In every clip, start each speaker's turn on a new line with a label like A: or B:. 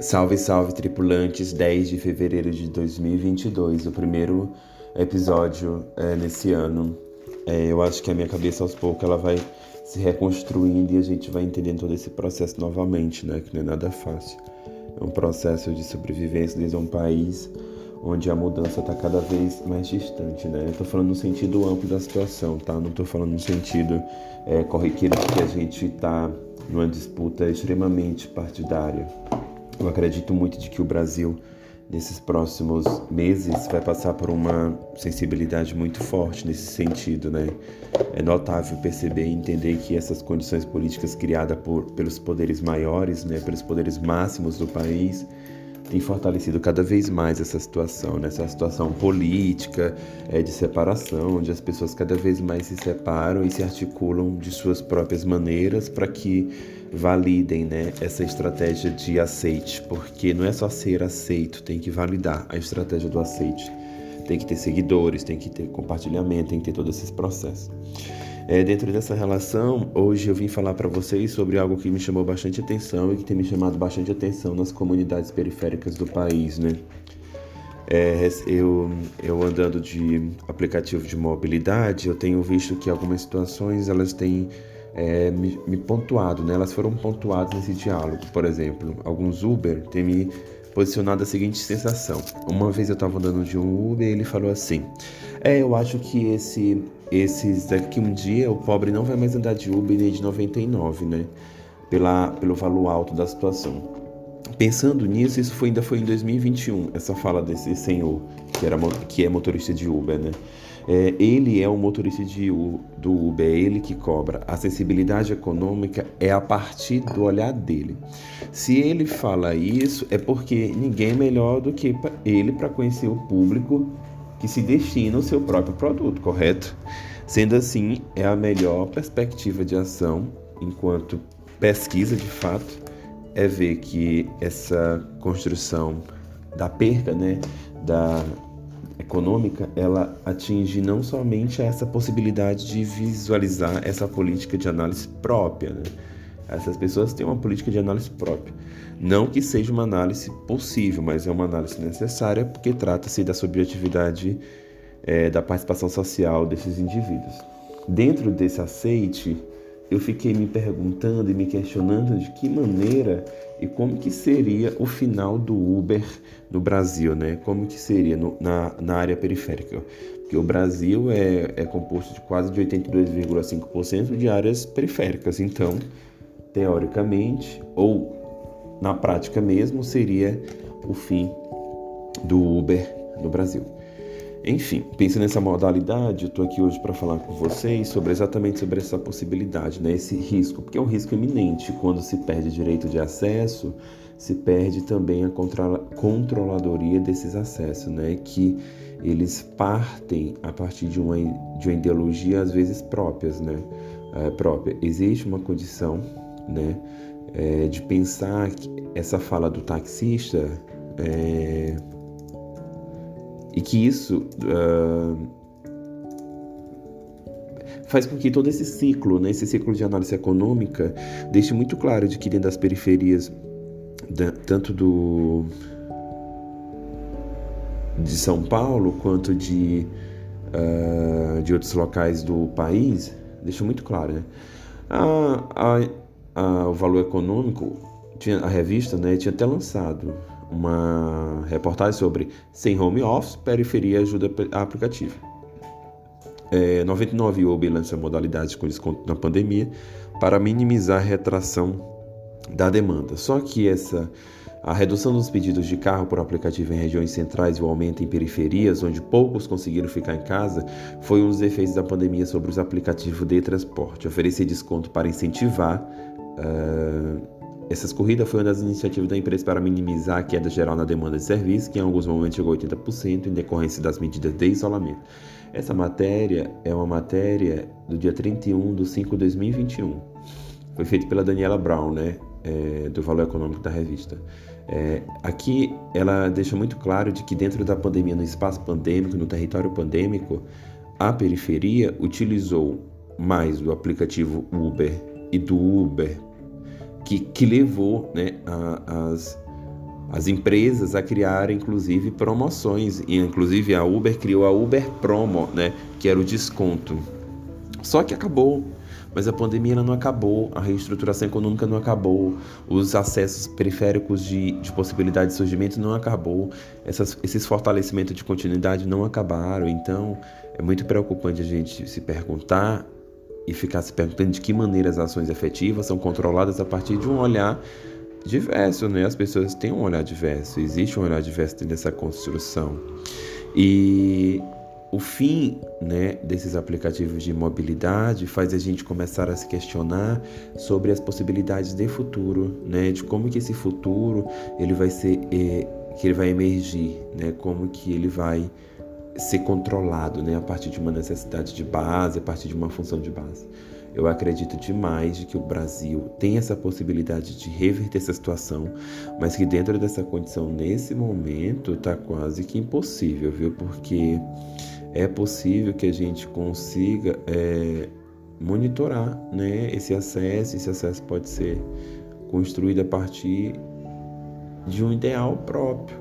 A: Salve, salve, tripulantes! 10 de fevereiro de 2022, o primeiro episódio é, nesse ano. É, eu acho que a minha cabeça, aos poucos, ela vai se reconstruindo e a gente vai entendendo todo esse processo novamente, né? Que não é nada fácil. É um processo de sobrevivência desde um país onde a mudança está cada vez mais distante, né? Eu tô falando no sentido amplo da situação, tá? Não tô falando no sentido é, corriqueiro de que a gente está numa disputa extremamente partidária. Eu acredito muito de que o Brasil, nesses próximos meses, vai passar por uma sensibilidade muito forte nesse sentido, né? É notável perceber e entender que essas condições políticas criadas por, pelos poderes maiores, né, pelos poderes máximos do país, tem fortalecido cada vez mais essa situação, né? essa situação política, é, de separação, onde as pessoas cada vez mais se separam e se articulam de suas próprias maneiras para que validem né, essa estratégia de aceite, porque não é só ser aceito, tem que validar a estratégia do aceite. Tem que ter seguidores, tem que ter compartilhamento, tem que ter todos esses processos. É, dentro dessa relação, hoje eu vim falar para vocês sobre algo que me chamou bastante atenção e que tem me chamado bastante atenção nas comunidades periféricas do país, né? É, eu, eu andando de aplicativo de mobilidade, eu tenho visto que algumas situações elas têm é, me, me, pontuado, né? Elas foram pontuadas nesse diálogo. Por exemplo, alguns Uber têm me posicionado a seguinte sensação. Uma vez eu estava andando de um Uber e ele falou assim: É, eu acho que esse esses daqui um dia o pobre não vai mais andar de Uber nem de 99, né? Pela, pelo valor alto da situação. Pensando nisso, isso foi, ainda foi em 2021, essa fala desse senhor, que, era, que é motorista de Uber, né? É, ele é o motorista de, do Uber, é ele que cobra. A acessibilidade econômica é a partir do olhar dele. Se ele fala isso, é porque ninguém é melhor do que ele para conhecer o público que se destina ao seu próprio produto, correto? Sendo assim, é a melhor perspectiva de ação enquanto pesquisa de fato é ver que essa construção da perca, né, da econômica, ela atinge não somente essa possibilidade de visualizar essa política de análise própria, né? Essas pessoas têm uma política de análise própria. Não que seja uma análise possível, mas é uma análise necessária porque trata-se da subjetividade é, da participação social desses indivíduos. Dentro desse aceite, eu fiquei me perguntando e me questionando de que maneira e como que seria o final do Uber no Brasil, né? Como que seria no, na, na área periférica? Porque o Brasil é, é composto de quase de 82,5% de áreas periféricas, então teoricamente, ou na prática mesmo, seria o fim do Uber no Brasil. Enfim, pensando nessa modalidade, eu estou aqui hoje para falar com vocês sobre exatamente sobre essa possibilidade, né? esse risco, porque é um risco iminente. Quando se perde direito de acesso, se perde também a controladoria desses acessos, né? que eles partem a partir de uma, de uma ideologia às vezes próprias, né? É, própria. Existe uma condição né? É, de pensar essa fala do taxista é, e que isso uh, faz com que todo esse ciclo, né, esse ciclo de análise econômica, deixe muito claro de que dentro das periferias, da, tanto do de São Paulo quanto de, uh, de outros locais do país, deixa muito claro, né? A, a, a, o valor econômico, tinha, a revista né, tinha até lançado uma reportagem sobre sem home office, periferia ajuda aplicativa. É, 99 Uber lança modalidades com desconto na pandemia para minimizar a retração da demanda. Só que essa a redução dos pedidos de carro por aplicativo em regiões centrais e o aumento em periferias, onde poucos conseguiram ficar em casa, foi um dos efeitos da pandemia sobre os aplicativos de transporte. Oferecer desconto para incentivar Uh, essas corridas foi uma das iniciativas da empresa para minimizar a queda geral na demanda de serviço, que em alguns momentos chegou a 80% em decorrência das medidas de isolamento. Essa matéria é uma matéria do dia 31 de 5 de 2021. Foi feita pela Daniela Brown, né, é, do Valor Econômico da revista. É, aqui ela deixa muito claro de que dentro da pandemia, no espaço pandêmico, no território pandêmico, a periferia utilizou mais do aplicativo Uber e do Uber, que, que levou né, a, as, as empresas a criar inclusive promoções e inclusive a Uber criou a Uber Promo, né, que era o desconto. Só que acabou. Mas a pandemia não acabou, a reestruturação econômica não acabou, os acessos periféricos de, de possibilidade de surgimento não acabou, essas, esses fortalecimentos de continuidade não acabaram. Então é muito preocupante a gente se perguntar e ficar se perguntando de que maneira as ações efetivas são controladas a partir de um olhar diverso, né? As pessoas têm um olhar diverso, existe um olhar diverso dentro dessa construção. E o fim né, desses aplicativos de mobilidade faz a gente começar a se questionar sobre as possibilidades de futuro, né, de como que esse futuro ele vai ser, é, que ele vai emergir, né, como que ele vai ser controlado, né, a partir de uma necessidade de base, a partir de uma função de base. Eu acredito demais de que o Brasil tem essa possibilidade de reverter essa situação, mas que dentro dessa condição, nesse momento, está quase que impossível, viu? Porque é possível que a gente consiga é, monitorar né, esse acesso. Esse acesso pode ser construído a partir de um ideal próprio.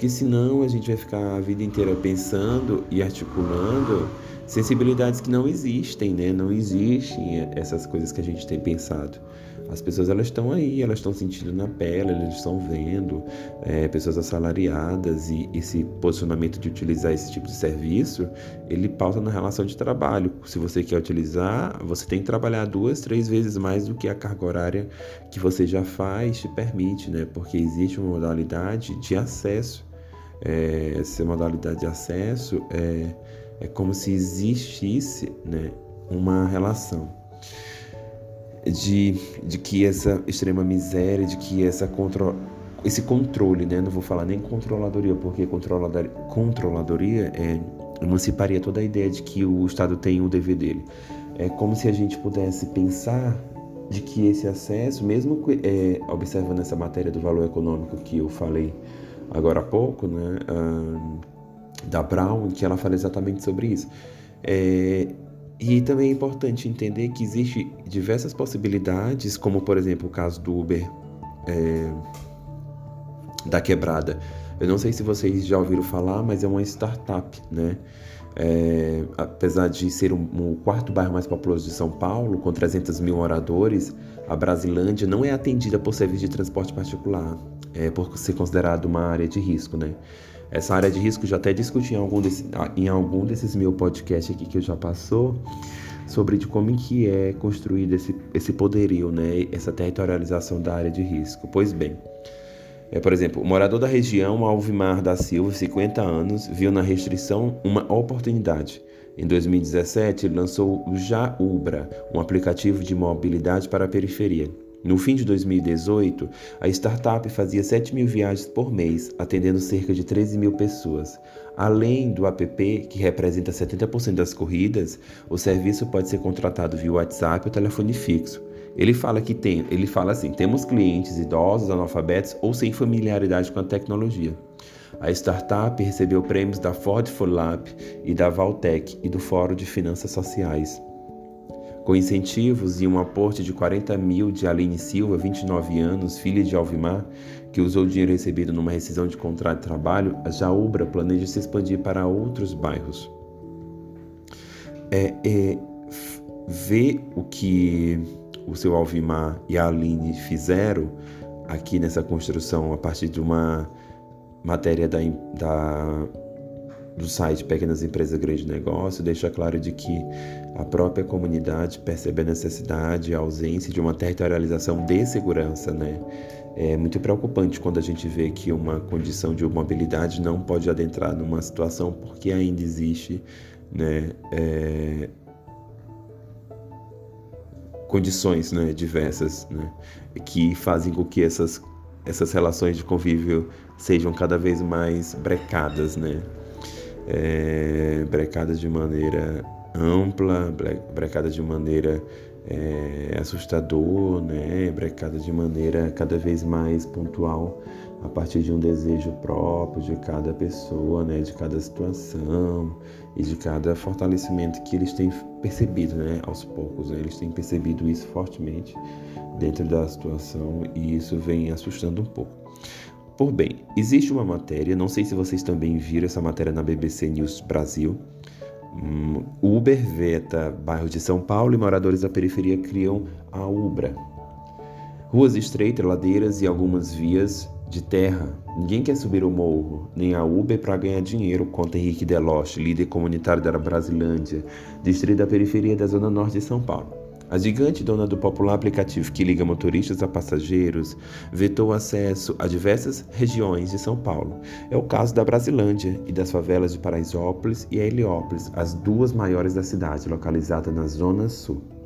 A: Porque senão a gente vai ficar a vida inteira pensando e articulando sensibilidades que não existem, né? Não existem essas coisas que a gente tem pensado. As pessoas elas estão aí, elas estão sentindo na pele, elas estão vendo é, pessoas assalariadas e esse posicionamento de utilizar esse tipo de serviço, ele pauta na relação de trabalho. Se você quer utilizar, você tem que trabalhar duas, três vezes mais do que a carga horária que você já faz te permite, né? Porque existe uma modalidade de acesso. É, essa modalidade de acesso é é como se existisse né, uma relação de, de que essa extrema miséria, de que essa contro, esse controle, né, não vou falar nem controladoria, porque controladoria, controladoria é, emanciparia toda a ideia de que o Estado tem o dever dele. É como se a gente pudesse pensar de que esse acesso, mesmo é, observando essa matéria do valor econômico que eu falei agora há pouco, né, da Brown, que ela fala exatamente sobre isso. É, e também é importante entender que existe diversas possibilidades, como por exemplo o caso do Uber é, da quebrada. Eu não sei se vocês já ouviram falar, mas é uma startup, né? É, apesar de ser o um, um quarto bairro mais populoso de São Paulo, com 300 mil moradores, a Brasilândia não é atendida por serviço de transporte particular, é, por ser considerado uma área de risco, né? Essa área de risco já até discuti em algum, desse, em algum desses meus podcasts aqui que eu já passou sobre de como que é construído esse, esse poderio, né? essa territorialização da área de risco. Pois bem, é, por exemplo, o morador da região, Alvimar da Silva, 50 anos, viu na restrição uma oportunidade. Em 2017, ele lançou o Já Ubra, um aplicativo de mobilidade para a periferia. No fim de 2018, a startup fazia 7 mil viagens por mês, atendendo cerca de 13 mil pessoas. Além do app, que representa 70% das corridas, o serviço pode ser contratado via WhatsApp ou telefone fixo. Ele fala que tem, ele fala assim: temos clientes idosos, analfabetos ou sem familiaridade com a tecnologia. A startup recebeu prêmios da Ford for Lab e da Valtech e do Fórum de Finanças Sociais. Com incentivos e um aporte de 40 mil de Aline Silva, 29 anos, filha de Alvimar, que usou o dinheiro recebido numa rescisão de contrato de trabalho, a Jaubra planeja se expandir para outros bairros. É, é, ver o que o seu Alvimar e a Aline fizeram aqui nessa construção a partir de uma matéria da, da do site Pequenas Empresas Grande Negócio deixa claro de que a própria comunidade percebe a necessidade a ausência de uma territorialização de segurança, né? É muito preocupante quando a gente vê que uma condição de mobilidade não pode adentrar numa situação porque ainda existe, né, é, condições, né, diversas, né, que fazem com que essas essas relações de convívio sejam cada vez mais brecadas, né? é, brecadas de maneira ampla, brecadas de maneira é, assustador, né? brecadas de maneira cada vez mais pontual a partir de um desejo próprio de cada pessoa, né? de cada situação e de cada fortalecimento que eles têm percebido né? aos poucos. Né? Eles têm percebido isso fortemente dentro da situação e isso vem assustando um pouco. Por bem, existe uma matéria, não sei se vocês também viram essa matéria na BBC News Brasil. Um, Uber veta bairro de São Paulo e moradores da periferia criam a Ubra. Ruas estreitas, ladeiras e algumas vias de terra. Ninguém quer subir o morro, nem a Uber para ganhar dinheiro, conta Henrique Deloche, líder comunitário da Brasilândia, distrito da periferia da zona norte de São Paulo. A gigante dona do popular aplicativo que liga motoristas a passageiros vetou acesso a diversas regiões de São Paulo. É o caso da Brasilândia e das favelas de Paraisópolis e Heliópolis, as duas maiores da cidade, localizadas na zona sul.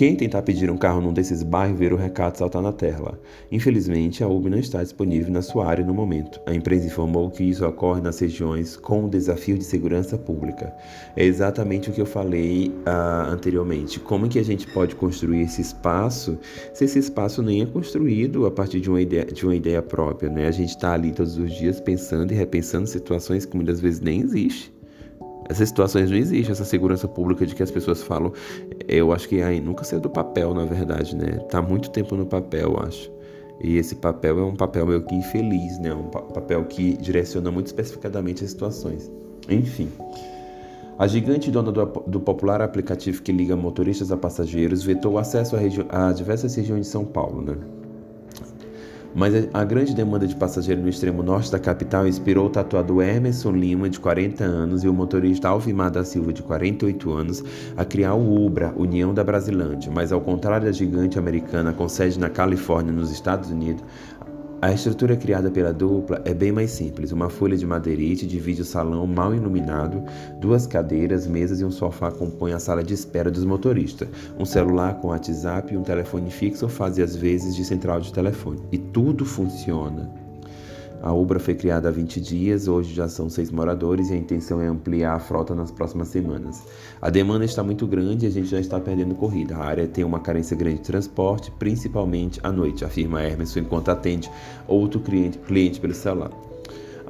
A: Quem tentar pedir um carro num desses bairros ver o recado saltar na tela. Infelizmente, a Uber não está disponível na sua área no momento. A empresa informou que isso ocorre nas regiões com desafio de segurança pública. É exatamente o que eu falei uh, anteriormente. Como que a gente pode construir esse espaço se esse espaço nem é construído a partir de uma ideia, de uma ideia própria? Né? A gente está ali todos os dias pensando e repensando situações que muitas vezes nem existem. Essas situações não existem, essa segurança pública de que as pessoas falam. Eu acho que aí nunca saiu do papel, na verdade, né? Tá muito tempo no papel, eu acho. E esse papel é um papel meio que infeliz, né? Um papel que direciona muito especificadamente as situações. Enfim. A gigante dona do, do, popular aplicativo que liga motoristas a passageiros vetou o acesso a, a diversas regiões de São Paulo, né? Mas a grande demanda de passageiros no extremo norte da capital inspirou o tatuador Emerson Lima, de 40 anos, e o motorista Alvimar da Silva, de 48 anos, a criar o UBRA, União da Brasilândia. Mas ao contrário da gigante americana com sede na Califórnia, nos Estados Unidos, a estrutura criada pela dupla é bem mais simples. Uma folha de madeirite divide o salão mal iluminado, duas cadeiras, mesas e um sofá compõem a sala de espera dos motoristas. Um celular com WhatsApp e um telefone fixo fazem as vezes de central de telefone. E tudo funciona. A Ubra foi criada há 20 dias, hoje já são seis moradores e a intenção é ampliar a frota nas próximas semanas. A demanda está muito grande e a gente já está perdendo corrida. A área tem uma carência grande de transporte, principalmente à noite, afirma Hermes enquanto atende outro cliente, cliente pelo celular.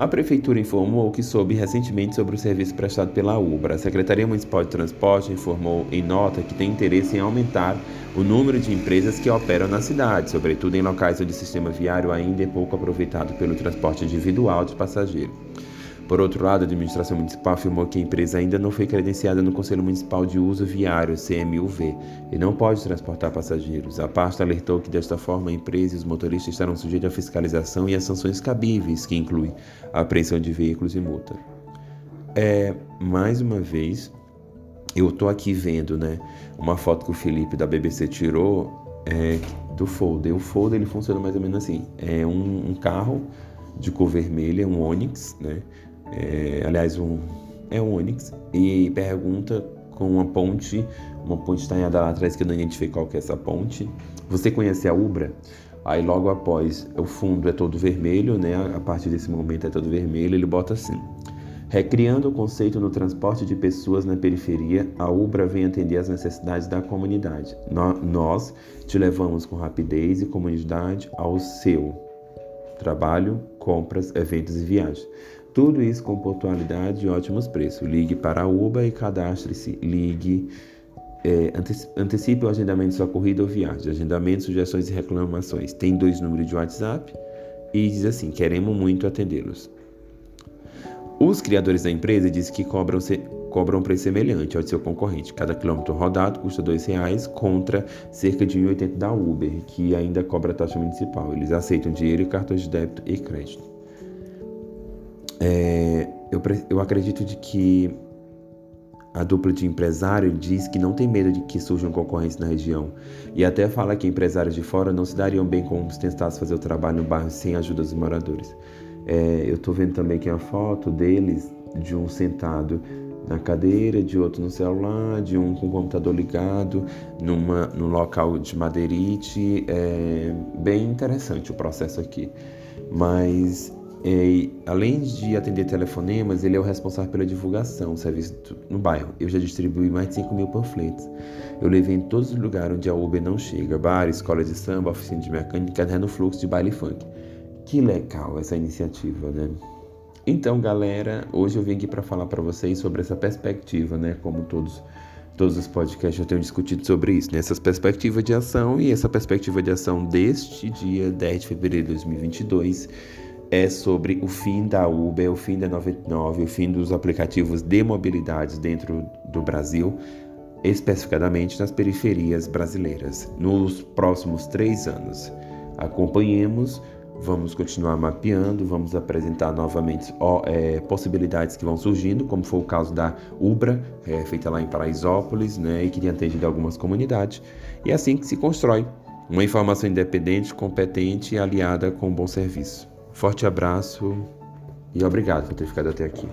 A: A Prefeitura informou que soube recentemente sobre o serviço prestado pela Ubra. A Secretaria Municipal de Transporte informou em nota que tem interesse em aumentar o número de empresas que operam na cidade, sobretudo em locais onde o sistema viário ainda é pouco aproveitado pelo transporte individual de passageiros. Por outro lado, a administração municipal afirmou que a empresa ainda não foi credenciada no Conselho Municipal de Uso Viário, CMUV, e não pode transportar passageiros. A pasta alertou que, desta forma, a empresa e os motoristas estarão sujeitos à fiscalização e às sanções cabíveis, que incluem a apreensão de veículos e multa. É, mais uma vez, eu estou aqui vendo né, uma foto que o Felipe da BBC tirou é, do folder. O folder ele funciona mais ou menos assim: é um, um carro de cor vermelha, um Onix, né? É, aliás, um, é um Onix, e pergunta com uma ponte, uma ponte talhada lá atrás que não identifiquei qual que é essa ponte. Você conhece a Ubra? Aí logo após, o fundo é todo vermelho, né? A partir desse momento é todo vermelho, ele bota assim. Recriando o conceito no transporte de pessoas na periferia, a Ubra vem atender às necessidades da comunidade. Nós te levamos com rapidez e comunidade ao seu trabalho, compras, eventos e viagens. Tudo isso com pontualidade e ótimos preços. Ligue para a UBA e cadastre-se. Ligue, é, antecipe o agendamento de sua corrida ou viagem. Agendamento, sugestões e reclamações. Tem dois números de WhatsApp e diz assim: queremos muito atendê-los. Os criadores da empresa dizem que cobram, cobram um preço semelhante ao de seu concorrente. Cada quilômetro rodado custa R$ reais contra cerca de R$ 1,80 da Uber, que ainda cobra taxa municipal. Eles aceitam dinheiro, cartões de débito e crédito. É, eu, eu acredito de que a dupla de empresário diz que não tem medo de que surjam concorrência na região e até fala que empresários de fora não se dariam bem com se tentasse fazer o trabalho no bairro sem a ajuda dos moradores. É, eu estou vendo também aqui a foto deles, de um sentado na cadeira, de outro no celular, de um com o computador ligado, numa, num local de madeirite. É bem interessante o processo aqui. Mas é, além de atender telefonemas, ele é o responsável pela divulgação do serviço no bairro. Eu já distribuí mais de 5 mil panfletos. Eu levei em todos os lugares onde a Uber não chega: bar, escola de samba, oficina de mecânica, até no fluxo de baile funk. Que legal essa iniciativa, né? Então, galera, hoje eu vim aqui para falar para vocês sobre essa perspectiva, né? Como todos todos os podcasts eu tenho discutido sobre isso, né? perspectivas de ação e essa perspectiva de ação deste dia 10 de fevereiro de 2022 é sobre o fim da Uber, o fim da 99, o fim dos aplicativos de mobilidade dentro do Brasil, especificadamente nas periferias brasileiras, nos próximos três anos. Acompanhemos Vamos continuar mapeando, vamos apresentar novamente ó, é, possibilidades que vão surgindo, como foi o caso da Ubra, é, feita lá em Paraisópolis, né, e que tem atendido algumas comunidades. E é assim que se constrói uma informação independente, competente e aliada com um bom serviço. Forte abraço e obrigado por ter ficado até aqui.